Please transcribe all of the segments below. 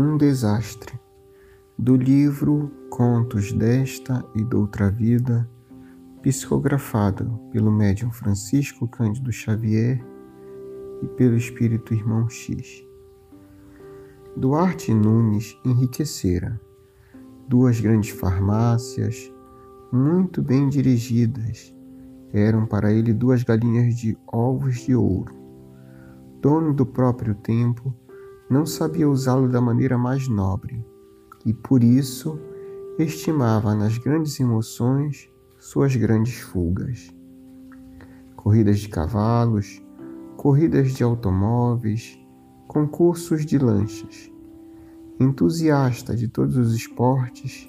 Um desastre. Do livro Contos desta e doutra vida, psicografado pelo médium Francisco Cândido Xavier e pelo espírito irmão X. Duarte Nunes enriquecera. Duas grandes farmácias, muito bem dirigidas, eram para ele duas galinhas de ovos de ouro. Dono do próprio tempo, não sabia usá-lo da maneira mais nobre e por isso estimava nas grandes emoções suas grandes fugas. Corridas de cavalos, corridas de automóveis, concursos de lanchas. Entusiasta de todos os esportes,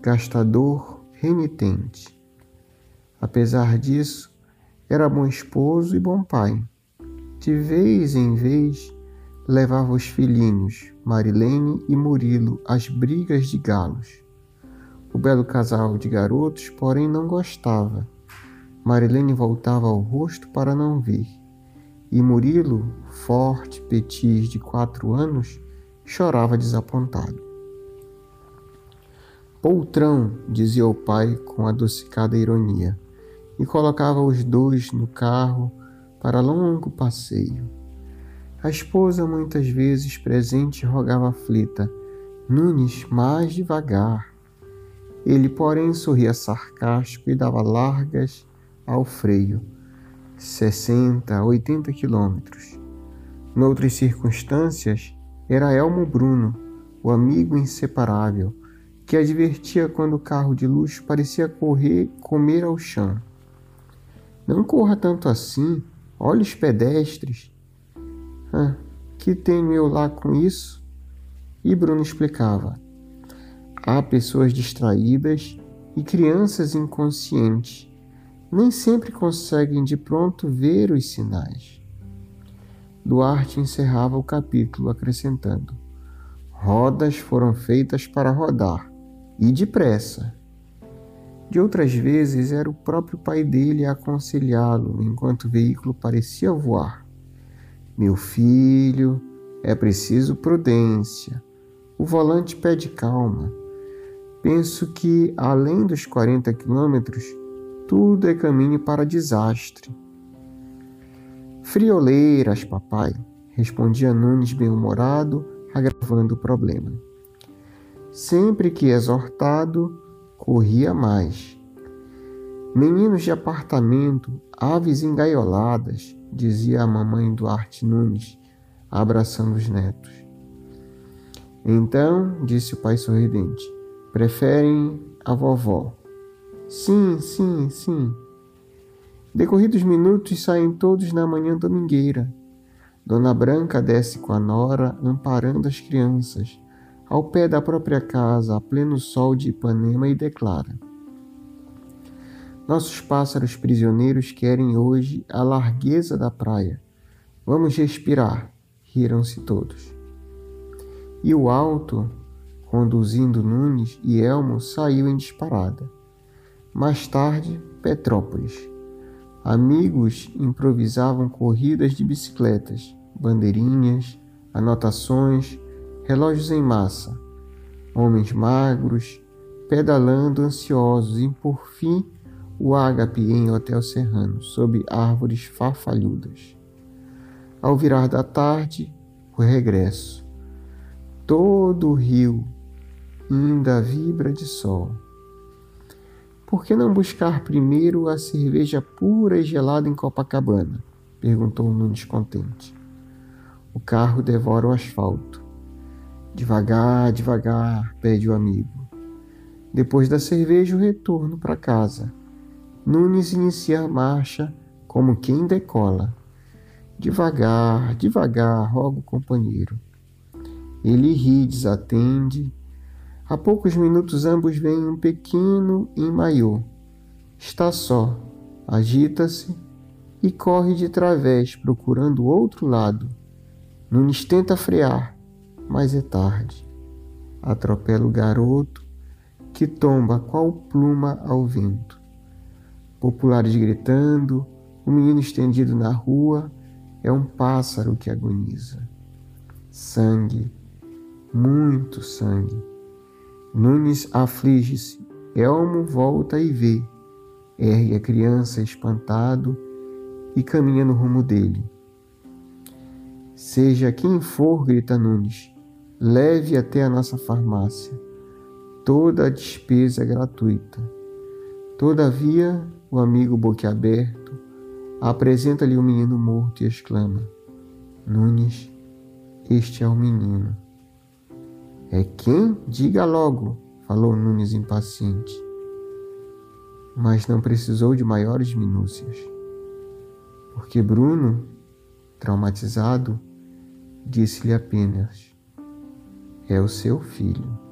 gastador renitente. Apesar disso, era bom esposo e bom pai. De vez em vez, levava os filhinhos, Marilene e Murilo, às brigas de galos. O belo casal de garotos, porém, não gostava. Marilene voltava o rosto para não ver. E Murilo, forte, petis de quatro anos, chorava desapontado. Poltrão, dizia o pai com adocicada ironia, e colocava os dois no carro para longo passeio. A esposa, muitas vezes presente, rogava aflita: Nunes, mais devagar. Ele, porém, sorria sarcástico e dava largas ao freio, 60, 80 quilômetros. Noutras circunstâncias, era Elmo Bruno, o amigo inseparável, que advertia quando o carro de luxo parecia correr, comer ao chão. Não corra tanto assim, olhe os pedestres. Ah, que tenho eu lá com isso? E Bruno explicava. Há pessoas distraídas e crianças inconscientes. Nem sempre conseguem de pronto ver os sinais. Duarte encerrava o capítulo acrescentando: Rodas foram feitas para rodar, e depressa. De outras vezes era o próprio pai dele a aconselhá-lo enquanto o veículo parecia voar. Meu filho, é preciso prudência. O volante pede calma. Penso que, além dos 40 quilômetros, tudo é caminho para desastre. Frioleiras, papai, respondia Nunes bem-humorado, agravando o problema. Sempre que exortado, corria mais. Meninos de apartamento, aves engaioladas, dizia a mamãe Duarte Nunes, abraçando os netos. Então, disse o pai sorridente, preferem a vovó. Sim, sim, sim. Decorridos minutos, saem todos na manhã domingueira. Dona Branca desce com a nora, amparando as crianças, ao pé da própria casa, a pleno sol de Ipanema, e declara: nossos pássaros prisioneiros querem hoje a largueza da praia. Vamos respirar. Riram-se todos. E o alto, conduzindo Nunes e Elmo, saiu em disparada. Mais tarde, Petrópolis. Amigos improvisavam corridas de bicicletas, bandeirinhas, anotações, relógios em massa, homens magros, pedalando ansiosos e, por fim, o ágape em Hotel Serrano, sob árvores farfalhudas. Ao virar da tarde, o regresso. Todo o rio ainda vibra de sol. Por que não buscar primeiro a cerveja pura e gelada em Copacabana? perguntou Nunes contente. O carro devora o asfalto. Devagar, devagar, pede o amigo. Depois da cerveja, o retorno para casa. Nunes inicia a marcha como quem decola. Devagar, devagar, roga o companheiro. Ele ri, desatende. A poucos minutos ambos veem um pequeno em maiô. Está só, agita-se e corre de través, procurando o outro lado. Nunes tenta frear, mas é tarde. Atropela o garoto, que tomba qual pluma ao vento populares gritando, um menino estendido na rua, é um pássaro que agoniza. Sangue, muito sangue. Nunes aflige-se. Elmo volta e vê. Ergue a criança espantado e caminha no rumo dele. Seja quem for, grita Nunes, leve até a nossa farmácia. Toda a despesa é gratuita. Todavia, o amigo boquiaberto apresenta-lhe o menino morto e exclama: Nunes, este é o menino. É quem? Diga logo, falou Nunes impaciente. Mas não precisou de maiores minúcias, porque Bruno, traumatizado, disse-lhe apenas: É o seu filho.